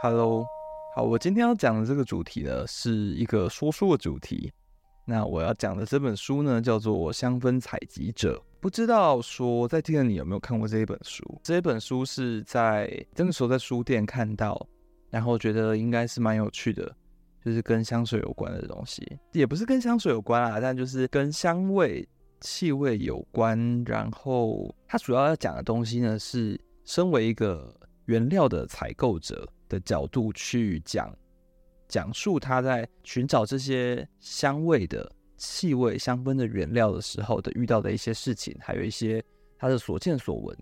Hello，好，我今天要讲的这个主题呢，是一个说书的主题。那我要讲的这本书呢，叫做《香氛采集者》。不知道说在听的你有没有看过这一本书？这一本书是在那个时候在书店看到，然后觉得应该是蛮有趣的，就是跟香水有关的东西，也不是跟香水有关啊，但就是跟香味、气味有关。然后它主要要讲的东西呢，是身为一个原料的采购者。的角度去讲，讲述他在寻找这些香味的气味、香氛的原料的时候的遇到的一些事情，还有一些他的所见所闻。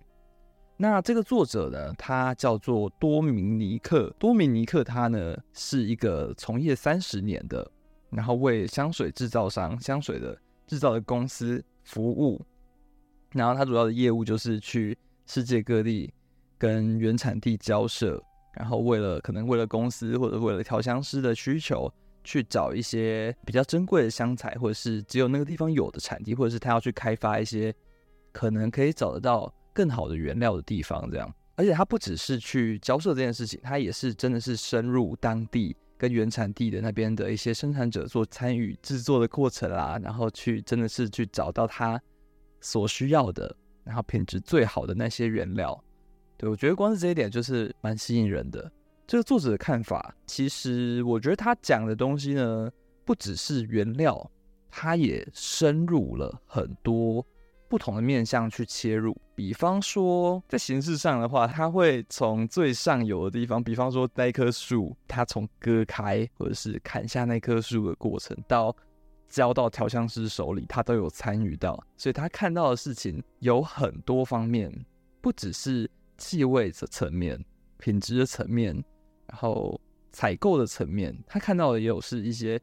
那这个作者呢，他叫做多明尼克。多明尼克他呢是一个从业三十年的，然后为香水制造商、香水的制造的公司服务。然后他主要的业务就是去世界各地跟原产地交涉。然后为了可能为了公司或者为了调香师的需求，去找一些比较珍贵的香材，或者是只有那个地方有的产地，或者是他要去开发一些可能可以找得到更好的原料的地方，这样。而且他不只是去交涉这件事情，他也是真的是深入当地跟原产地的那边的一些生产者做参与制作的过程啦，然后去真的是去找到他所需要的，然后品质最好的那些原料。对，我觉得光是这一点就是蛮吸引人的。这个作者的看法，其实我觉得他讲的东西呢，不只是原料，他也深入了很多不同的面向去切入。比方说，在形式上的话，他会从最上游的地方，比方说那棵树，他从割开或者是砍下那棵树的过程，到交到调香师手里，他都有参与到。所以他看到的事情有很多方面，不只是。气味的层面、品质的层面，然后采购的层面，他看到的也有是一些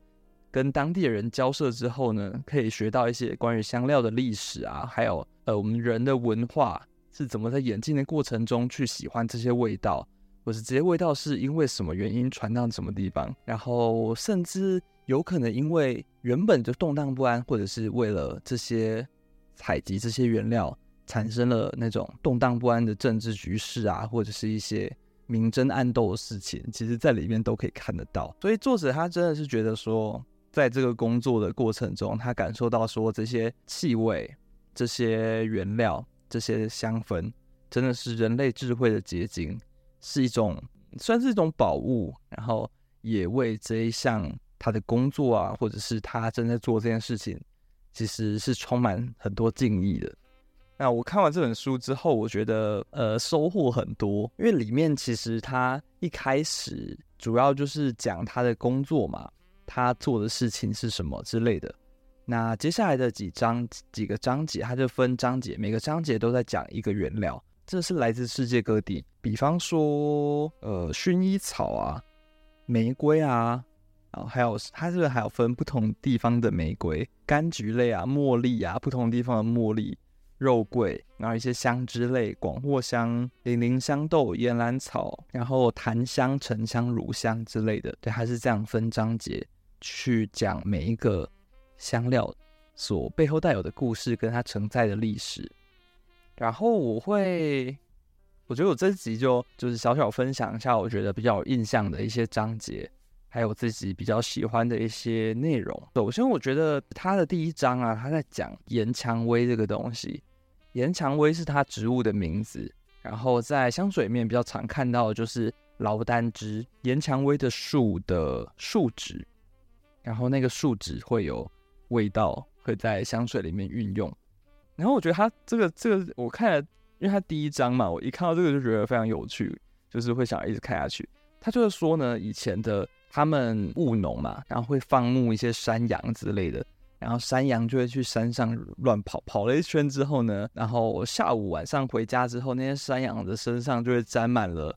跟当地人交涉之后呢，可以学到一些关于香料的历史啊，还有呃我们人的文化是怎么在演进的过程中去喜欢这些味道，或是这些味道是因为什么原因传到什么地方，然后甚至有可能因为原本就动荡不安，或者是为了这些采集这些原料。产生了那种动荡不安的政治局势啊，或者是一些明争暗斗的事情，其实在里面都可以看得到。所以作者他真的是觉得说，在这个工作的过程中，他感受到说这些气味、这些原料、这些香氛，真的是人类智慧的结晶，是一种算是一种宝物。然后也为这一项他的工作啊，或者是他正在做这件事情，其实是充满很多敬意的。那我看完这本书之后，我觉得呃收获很多，因为里面其实他一开始主要就是讲他的工作嘛，他做的事情是什么之类的。那接下来的几章几个章节，他就分章节，每个章节都在讲一个原料，这是来自世界各地，比方说呃薰衣草啊、玫瑰啊，然后还有他这个还有分不同地方的玫瑰、柑橘类啊、茉莉啊，不同地方的茉莉。肉桂，然后一些香脂类，广藿香、零陵香豆、岩兰草，然后檀香、沉香、乳香之类的。对，还是这样分章节去讲每一个香料所背后带有的故事，跟它承载的历史。然后我会，我觉得我这集就就是小小分享一下，我觉得比较有印象的一些章节，还有自己比较喜欢的一些内容。首先，我觉得它的第一章啊，它在讲岩蔷薇这个东西。岩蔷薇是它植物的名字，然后在香水里面比较常看到的就是劳丹脂，岩蔷薇的树的树脂，然后那个树脂会有味道，会在香水里面运用。然后我觉得它这个这个，我看了，因为它第一章嘛，我一看到这个就觉得非常有趣，就是会想一直看下去。他就是说呢，以前的他们务农嘛，然后会放牧一些山羊之类的。然后山羊就会去山上乱跑，跑了一圈之后呢，然后下午晚上回家之后，那些山羊的身上就会沾满了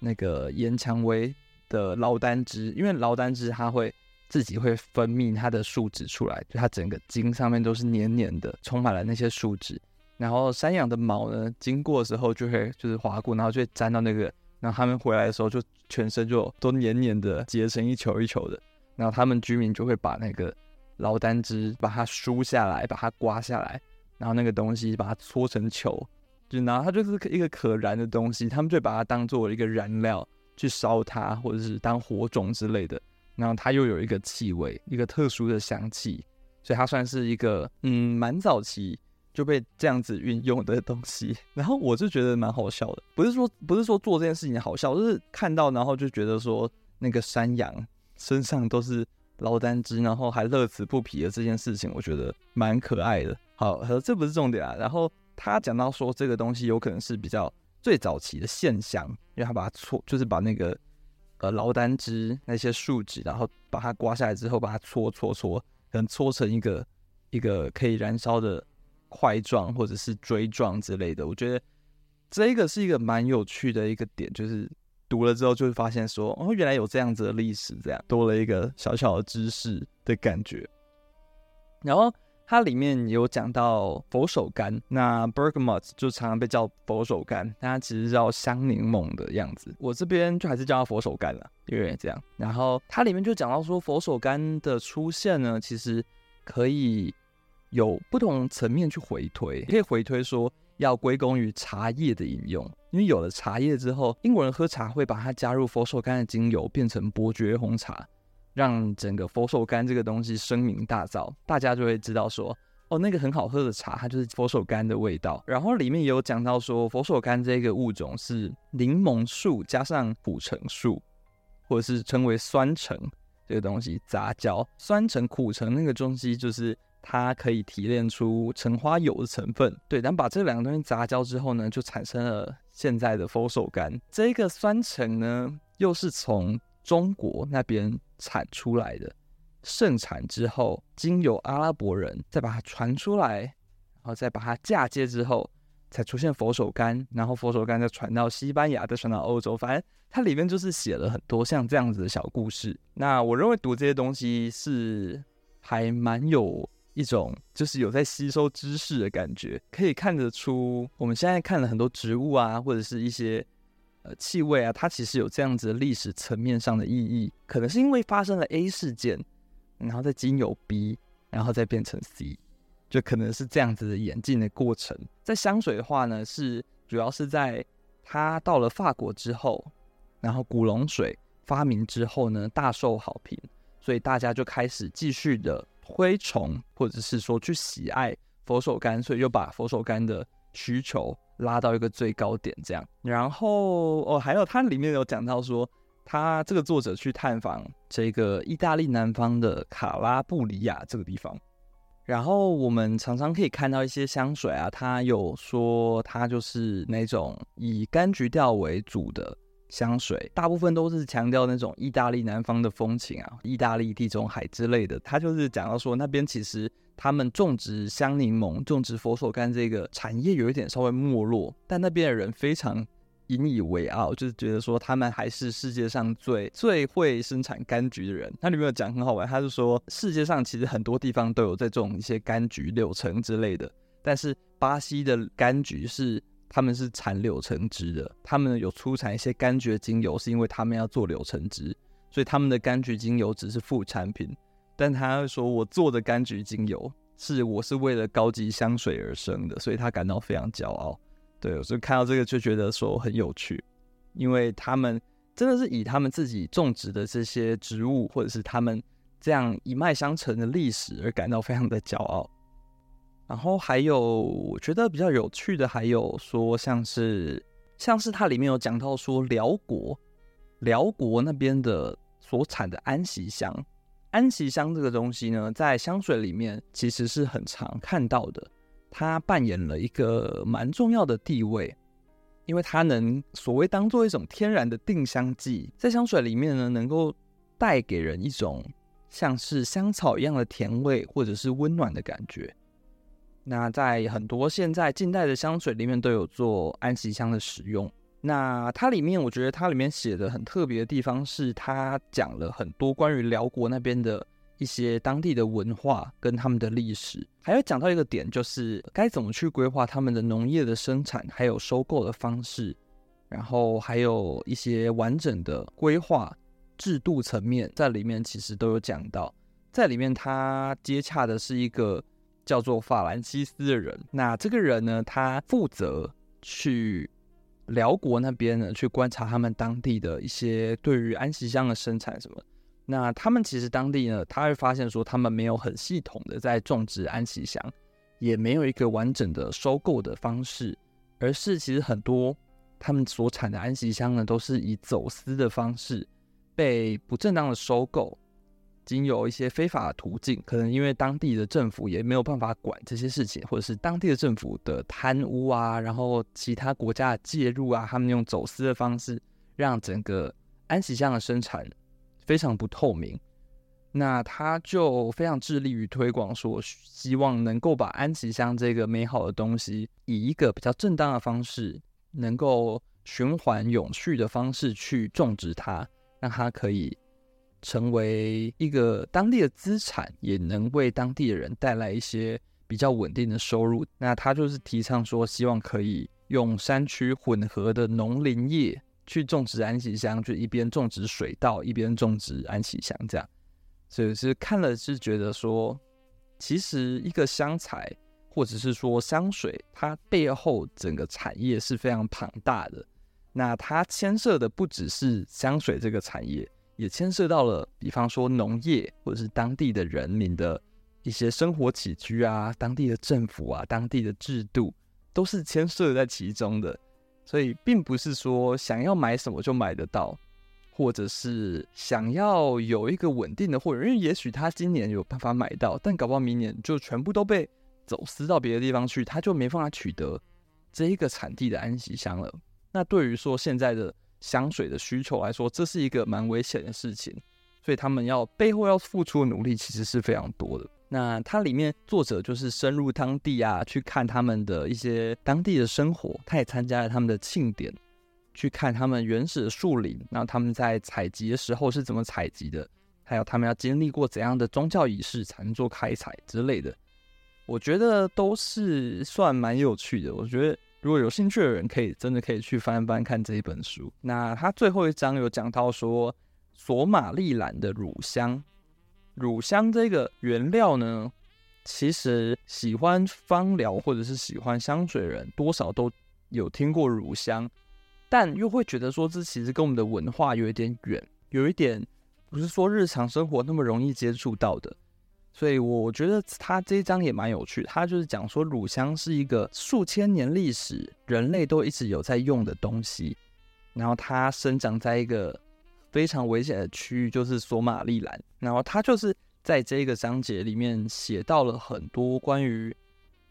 那个岩蔷薇的劳丹脂，因为劳丹脂它会自己会分泌它的树脂出来，就它整个茎上面都是黏黏的，充满了那些树脂。然后山羊的毛呢，经过的时候就会就是划过，然后就会沾到那个，然后他们回来的时候就全身就都黏黏的结成一球一球的，然后他们居民就会把那个。劳丹脂把它梳下来，把它刮下来，然后那个东西把它搓成球，就然后它就是一个可燃的东西，他们就把它当做一个燃料，去烧它，或者是当火种之类的。然后它又有一个气味，一个特殊的香气，所以它算是一个嗯蛮早期就被这样子运用的东西。然后我就觉得蛮好笑的，不是说不是说做这件事情好笑，就是看到然后就觉得说那个山羊身上都是劳丹脂，然后还乐此不疲的这件事情，我觉得蛮可爱的。好，这不是重点啊。然后他讲到说这个东西有可能是比较最早期的现象，因为他把它搓，就是把那个。呃，劳丹脂那些树脂，然后把它刮下来之后，把它搓搓搓，能搓成一个一个可以燃烧的块状或者是锥状之类的。我觉得这个是一个蛮有趣的一个点，就是读了之后就会发现说，哦，原来有这样子的历史，这样多了一个小小的知识的感觉。然后。它里面有讲到佛手柑，那 bergamot 就常常被叫佛手柑，但它其实叫香柠檬的样子。我这边就还是叫它佛手柑了，因为这样。然后它里面就讲到说，佛手柑的出现呢，其实可以有不同层面去回推，可以回推说要归功于茶叶的饮用，因为有了茶叶之后，英国人喝茶会把它加入佛手柑的精油，变成伯爵红茶。让整个佛手柑这个东西声名大噪，大家就会知道说，哦，那个很好喝的茶，它就是佛手柑的味道。然后里面也有讲到说，佛手柑这个物种是柠檬树加上苦橙树，或者是称为酸橙这个东西杂交。酸橙、苦橙那个东西就是它可以提炼出橙花油的成分。对，但把这两个东西杂交之后呢，就产生了现在的佛手柑。这个酸橙呢，又是从中国那边产出来的，盛产之后，经由阿拉伯人再把它传出来，然后再把它嫁接之后，才出现佛手柑，然后佛手柑再传到西班牙，再传到欧洲。反正它里面就是写了很多像这样子的小故事。那我认为读这些东西是还蛮有一种，就是有在吸收知识的感觉，可以看得出我们现在看了很多植物啊，或者是一些呃。气味啊，它其实有这样子的历史层面上的意义，可能是因为发生了 A 事件，然后再经由 B，然后再变成 C，就可能是这样子的演进的过程。在香水的话呢，是主要是在它到了法国之后，然后古龙水发明之后呢，大受好评，所以大家就开始继续的推崇，或者是说去喜爱佛手柑，所以就把佛手柑的需求。拉到一个最高点，这样。然后哦，还有它里面有讲到说，他这个作者去探访这个意大利南方的卡拉布里亚这个地方。然后我们常常可以看到一些香水啊，它有说它就是那种以柑橘调为主的香水，大部分都是强调那种意大利南方的风情啊，意大利地中海之类的。他就是讲到说那边其实。他们种植香柠檬、种植佛手柑这个产业有一点稍微没落，但那边的人非常引以为傲，就是觉得说他们还是世界上最最会生产柑橘的人。他里面有讲很好玩，他就说世界上其实很多地方都有在种一些柑橘、柳橙之类的，但是巴西的柑橘是他们是产柳橙汁的，他们有出产一些柑橘精油，是因为他们要做柳橙汁，所以他们的柑橘精油只是副产品。但他说，我做的柑橘精油是我是为了高级香水而生的，所以他感到非常骄傲。对，我就看到这个就觉得说很有趣，因为他们真的是以他们自己种植的这些植物，或者是他们这样一脉相承的历史而感到非常的骄傲。然后还有我觉得比较有趣的，还有说像是像是它里面有讲到说辽国，辽国那边的所产的安息香。安息香这个东西呢，在香水里面其实是很常看到的，它扮演了一个蛮重要的地位，因为它能所谓当做一种天然的定香剂，在香水里面呢，能够带给人一种像是香草一样的甜味，或者是温暖的感觉。那在很多现在近代的香水里面都有做安息香的使用。那它里面，我觉得它里面写的很特别的地方是，它讲了很多关于辽国那边的一些当地的文化跟他们的历史，还有讲到一个点，就是该怎么去规划他们的农业的生产，还有收购的方式，然后还有一些完整的规划制度层面，在里面其实都有讲到。在里面，它接洽的是一个叫做法兰西斯的人，那这个人呢，他负责去。辽国那边呢，去观察他们当地的一些对于安息香的生产什么。那他们其实当地呢，他会发现说，他们没有很系统的在种植安息香，也没有一个完整的收购的方式，而是其实很多他们所产的安息香呢，都是以走私的方式被不正当的收购。经有一些非法的途径，可能因为当地的政府也没有办法管这些事情，或者是当地的政府的贪污啊，然后其他国家的介入啊，他们用走私的方式让整个安息香的生产非常不透明。那他就非常致力于推广，说希望能够把安息香这个美好的东西，以一个比较正当的方式，能够循环永续的方式去种植它，让它可以。成为一个当地的资产，也能为当地的人带来一些比较稳定的收入。那他就是提倡说，希望可以用山区混合的农林业去种植安息香，就一边种植水稻，一边种植安息香这样。所以是看了是觉得说，其实一个香材或者是说香水，它背后整个产业是非常庞大的。那它牵涉的不只是香水这个产业。也牵涉到了，比方说农业或者是当地的人民的一些生活起居啊，当地的政府啊，当地的制度都是牵涉在其中的。所以，并不是说想要买什么就买得到，或者是想要有一个稳定的货源，因为也许他今年有办法买到，但搞不好明年就全部都被走私到别的地方去，他就没办法取得这一个产地的安息香了。那对于说现在的。香水的需求来说，这是一个蛮危险的事情，所以他们要背后要付出的努力其实是非常多的。那它里面作者就是深入当地啊，去看他们的一些当地的生活，他也参加了他们的庆典，去看他们原始的树林，然后他们在采集的时候是怎么采集的，还有他们要经历过怎样的宗教仪式才能做开采之类的，我觉得都是算蛮有趣的。我觉得。如果有兴趣的人，可以真的可以去翻翻看这一本书。那他最后一章有讲到说，索马利兰的乳香，乳香这个原料呢，其实喜欢芳疗或者是喜欢香水的人，多少都有听过乳香，但又会觉得说，这其实跟我们的文化有一点远，有一点不是说日常生活那么容易接触到的。所以我觉得他这一章也蛮有趣，他就是讲说乳香是一个数千年历史，人类都一直有在用的东西，然后它生长在一个非常危险的区域，就是索马利兰，然后他就是在这个章节里面写到了很多关于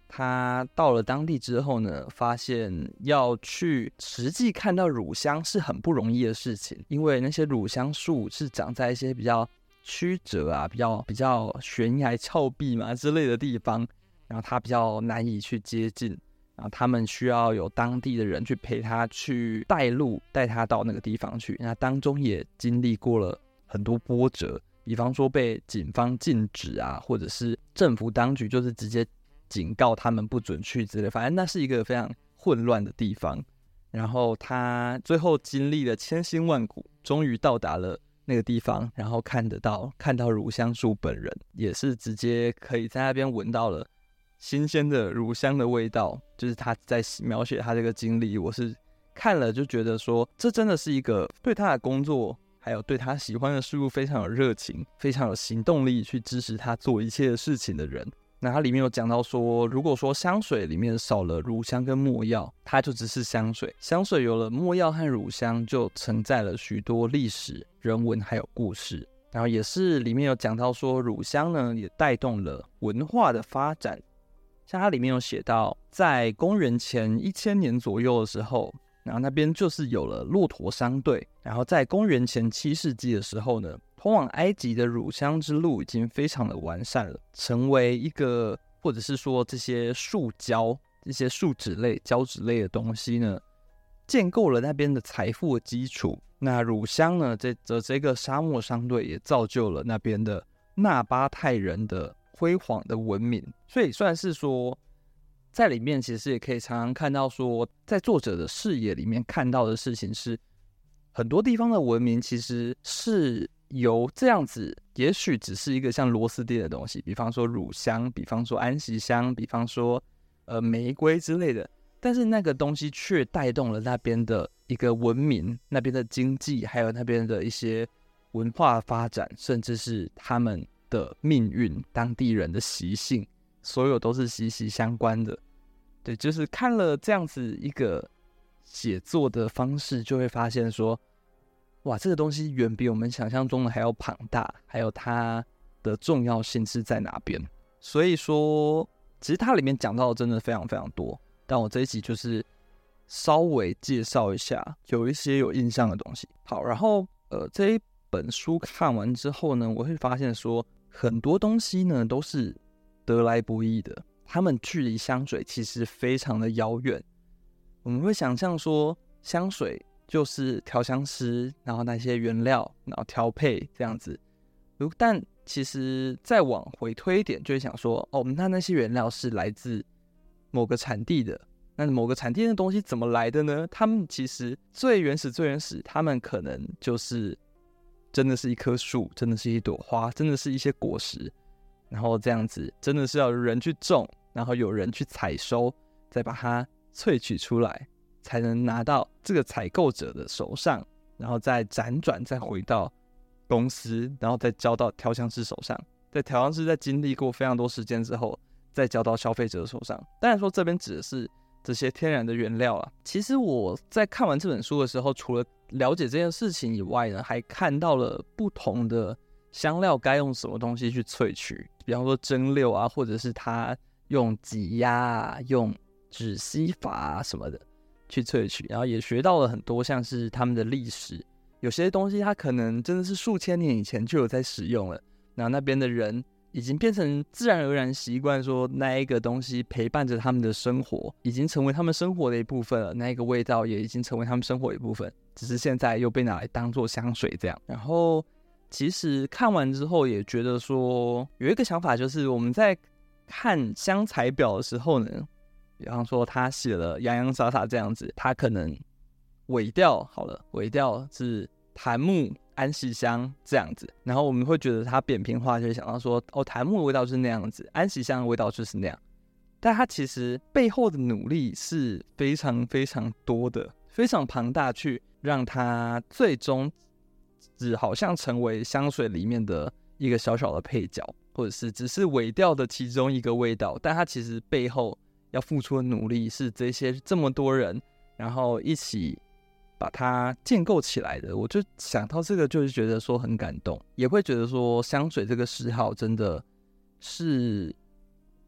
他到了当地之后呢，发现要去实际看到乳香是很不容易的事情，因为那些乳香树是长在一些比较。曲折啊，比较比较悬崖峭壁嘛之类的地方，然后他比较难以去接近，然后他们需要有当地的人去陪他去带路，带他到那个地方去。那当中也经历过了很多波折，比方说被警方禁止啊，或者是政府当局就是直接警告他们不准去之类，反正那是一个非常混乱的地方。然后他最后经历了千辛万苦，终于到达了。那个地方，然后看得到看到乳香树本人，也是直接可以在那边闻到了新鲜的乳香的味道。就是他在描写他这个经历，我是看了就觉得说，这真的是一个对他的工作，还有对他喜欢的事物非常有热情、非常有行动力去支持他做一切的事情的人。那它里面有讲到说，如果说香水里面少了乳香跟墨药，它就只是香水；香水有了墨药和乳香，就承载了许多历史、人文还有故事。然后也是里面有讲到说，乳香呢也带动了文化的发展。像它里面有写到，在公元前一千年左右的时候，然后那边就是有了骆驼商队。然后在公元前七世纪的时候呢。通往埃及的乳香之路已经非常的完善了，成为一个，或者是说这些树胶、这些树脂类、胶质类的东西呢，建构了那边的财富的基础。那乳香呢，这这这个沙漠商队也造就了那边的纳巴泰人的辉煌的文明。所以算是说，在里面其实也可以常常看到说，在作者的视野里面看到的事情是，很多地方的文明其实是。由这样子，也许只是一个像螺丝钉的东西，比方说乳香，比方说安息香，比方说呃玫瑰之类的，但是那个东西却带动了那边的一个文明、那边的经济，还有那边的一些文化发展，甚至是他们的命运、当地人的习性，所有都是息息相关的。对，就是看了这样子一个写作的方式，就会发现说，哇，这个东西远比我们想象中的还要庞大，还有它的重要性是在哪边。所以说，其实它里面讲到的真的非常非常多。但我这一集就是稍微介绍一下，有一些有印象的东西。好，然后呃，这一本书看完之后呢，我会发现说很多东西呢都是得来不易的。他们距离香水其实非常的遥远。我们会想象说香水就是调香师，然后那些原料，然后调配这样子。如但其实再往回推一点，就会想说，哦，那那些原料是来自。某个产地的，那某个产地的东西怎么来的呢？他们其实最原始、最原始，他们可能就是真的是一棵树，真的是一朵花，真的是一些果实，然后这样子，真的是要人去种，然后有人去采收，再把它萃取出来，才能拿到这个采购者的手上，然后再辗转，再回到公司，然后再交到调香师手上，在调香师在经历过非常多时间之后。再交到消费者手上。当然说这边指的是这些天然的原料啊。其实我在看完这本书的时候，除了了解这件事情以外呢，还看到了不同的香料该用什么东西去萃取，比方说蒸馏啊，或者是他用挤压啊、用止吸法啊什么的去萃取。然后也学到了很多，像是他们的历史，有些东西它可能真的是数千年以前就有在使用了，然后那边的人。已经变成自然而然习惯，说那一个东西陪伴着他们的生活，已经成为他们生活的一部分了。那一个味道也已经成为他们生活的一部分，只是现在又被拿来当做香水这样。然后，其实看完之后也觉得说，有一个想法就是我们在看香材表的时候呢，比方说他写了洋洋洒洒这样子，他可能尾调好了，尾调是檀木。安息香这样子，然后我们会觉得它扁平化，就会想到说，哦，檀木的味道是那样子，安息香的味道就是那样。但它其实背后的努力是非常非常多的，非常庞大，去让它最终只好像成为香水里面的一个小小的配角，或者是只是尾调的其中一个味道。但它其实背后要付出的努力是这些这么多人，然后一起。把它建构起来的，我就想到这个，就是觉得说很感动，也会觉得说香水这个嗜好真的是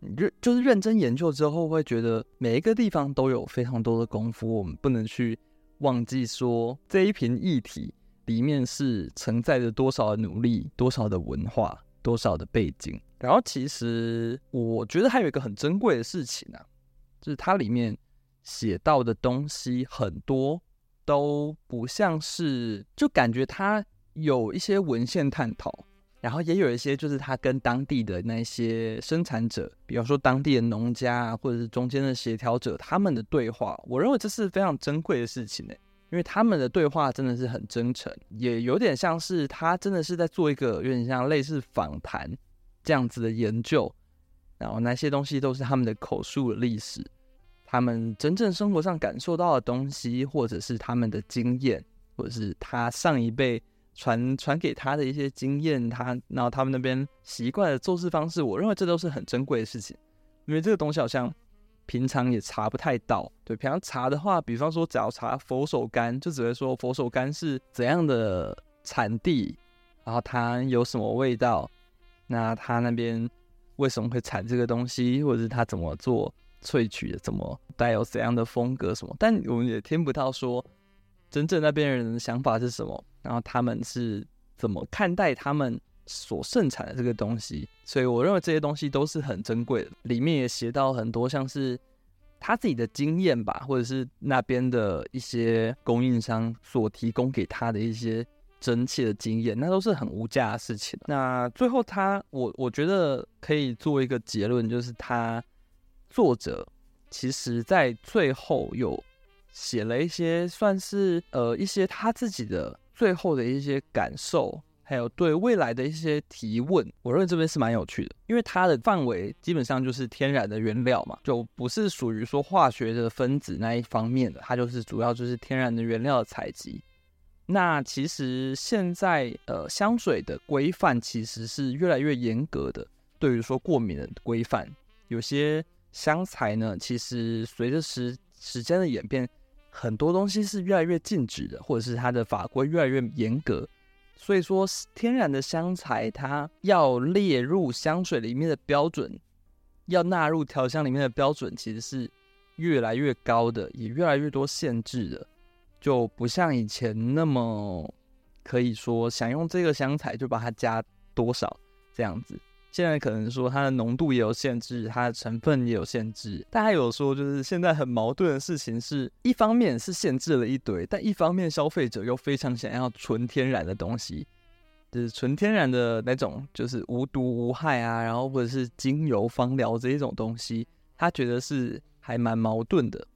认就是认真研究之后，会觉得每一个地方都有非常多的功夫，我们不能去忘记说这一瓶液体里面是承载着多少的努力、多少的文化、多少的背景。然后其实我觉得还有一个很珍贵的事情啊，就是它里面写到的东西很多。都不像是，就感觉它有一些文献探讨，然后也有一些就是他跟当地的那些生产者，比方说当地的农家啊，或者是中间的协调者，他们的对话，我认为这是非常珍贵的事情呢，因为他们的对话真的是很真诚，也有点像是他真的是在做一个有点像类似访谈这样子的研究，然后那些东西都是他们的口述的历史。他们真正生活上感受到的东西，或者是他们的经验，或者是他上一辈传传给他的一些经验，他然后他们那边习惯的做事方式，我认为这都是很珍贵的事情，因为这个东西好像平常也查不太到。对，平常查的话，比方说只要查佛手柑，就只会说佛手柑是怎样的产地，然后它有什么味道，那他那边为什么会产这个东西，或者是他怎么做。萃取的怎么带有怎样的风格什么，但我们也听不到说真正那边人的想法是什么，然后他们是怎么看待他们所盛产的这个东西，所以我认为这些东西都是很珍贵的。里面也写到很多像是他自己的经验吧，或者是那边的一些供应商所提供给他的一些真切的经验，那都是很无价的事情。那最后他，我我觉得可以做一个结论，就是他。作者其实，在最后有写了一些，算是呃一些他自己的最后的一些感受，还有对未来的一些提问，我认为这边是蛮有趣的，因为它的范围基本上就是天然的原料嘛，就不是属于说化学的分子那一方面的，它就是主要就是天然的原料的采集。那其实现在呃香水的规范其实是越来越严格的，对于说过敏的规范，有些香材呢，其实随着时时间的演变，很多东西是越来越禁止的，或者是它的法规越来越严格。所以说，天然的香材它要列入香水里面的标准，要纳入调香里面的标准，其实是越来越高的，也越来越多限制的，就不像以前那么可以说想用这个香材就把它加多少这样子。现在可能说它的浓度也有限制，它的成分也有限制。大家有说，就是现在很矛盾的事情是，一方面是限制了一堆，但一方面消费者又非常想要纯天然的东西，就是纯天然的那种，就是无毒无害啊，然后或者是精油芳疗这一种东西，他觉得是还蛮矛盾的。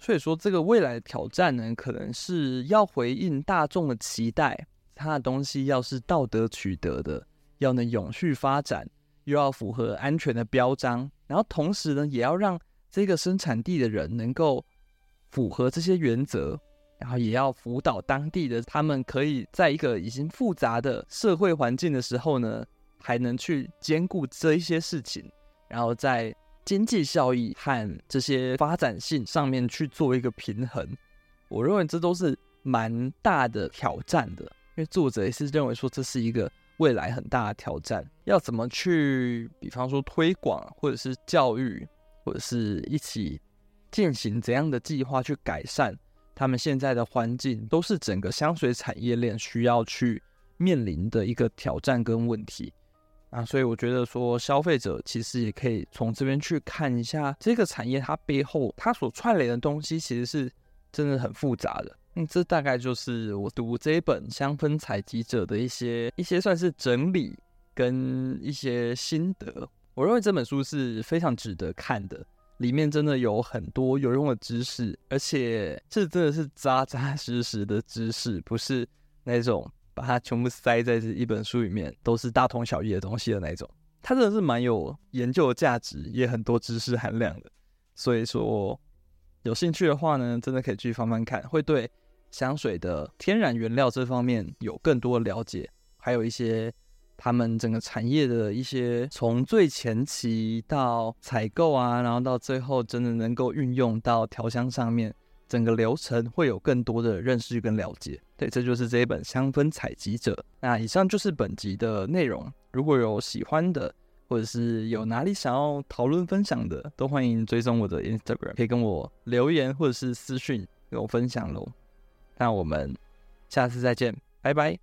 所以说，这个未来的挑战呢，可能是要回应大众的期待，它的东西要是道德取得的，要能永续发展。又要符合安全的标章，然后同时呢，也要让这个生产地的人能够符合这些原则，然后也要辅导当地的他们，可以在一个已经复杂的社会环境的时候呢，还能去兼顾这一些事情，然后在经济效益和这些发展性上面去做一个平衡。我认为这都是蛮大的挑战的，因为作者也是认为说这是一个。未来很大的挑战，要怎么去，比方说推广，或者是教育，或者是一起进行怎样的计划去改善他们现在的环境，都是整个香水产业链需要去面临的一个挑战跟问题啊。所以我觉得说，消费者其实也可以从这边去看一下这个产业它背后它所串联的东西，其实是真的很复杂的。嗯，这大概就是我读这一本《香氛采集者》的一些一些算是整理跟一些心得。我认为这本书是非常值得看的，里面真的有很多有用的知识，而且这真的是扎扎实实的知识，不是那种把它全部塞在这一本书里面都是大同小异的东西的那种。它真的是蛮有研究的价值，也很多知识含量的。所以说，有兴趣的话呢，真的可以去翻翻看，会对。香水的天然原料这方面有更多的了解，还有一些他们整个产业的一些从最前期到采购啊，然后到最后真的能够运用到调香上面，整个流程会有更多的认识跟了解。对，这就是这一本《香氛采集者》。那以上就是本集的内容。如果有喜欢的，或者是有哪里想要讨论分享的，都欢迎追踪我的 Instagram，可以跟我留言或者是私讯跟我分享喽。那我们下次再见，拜拜。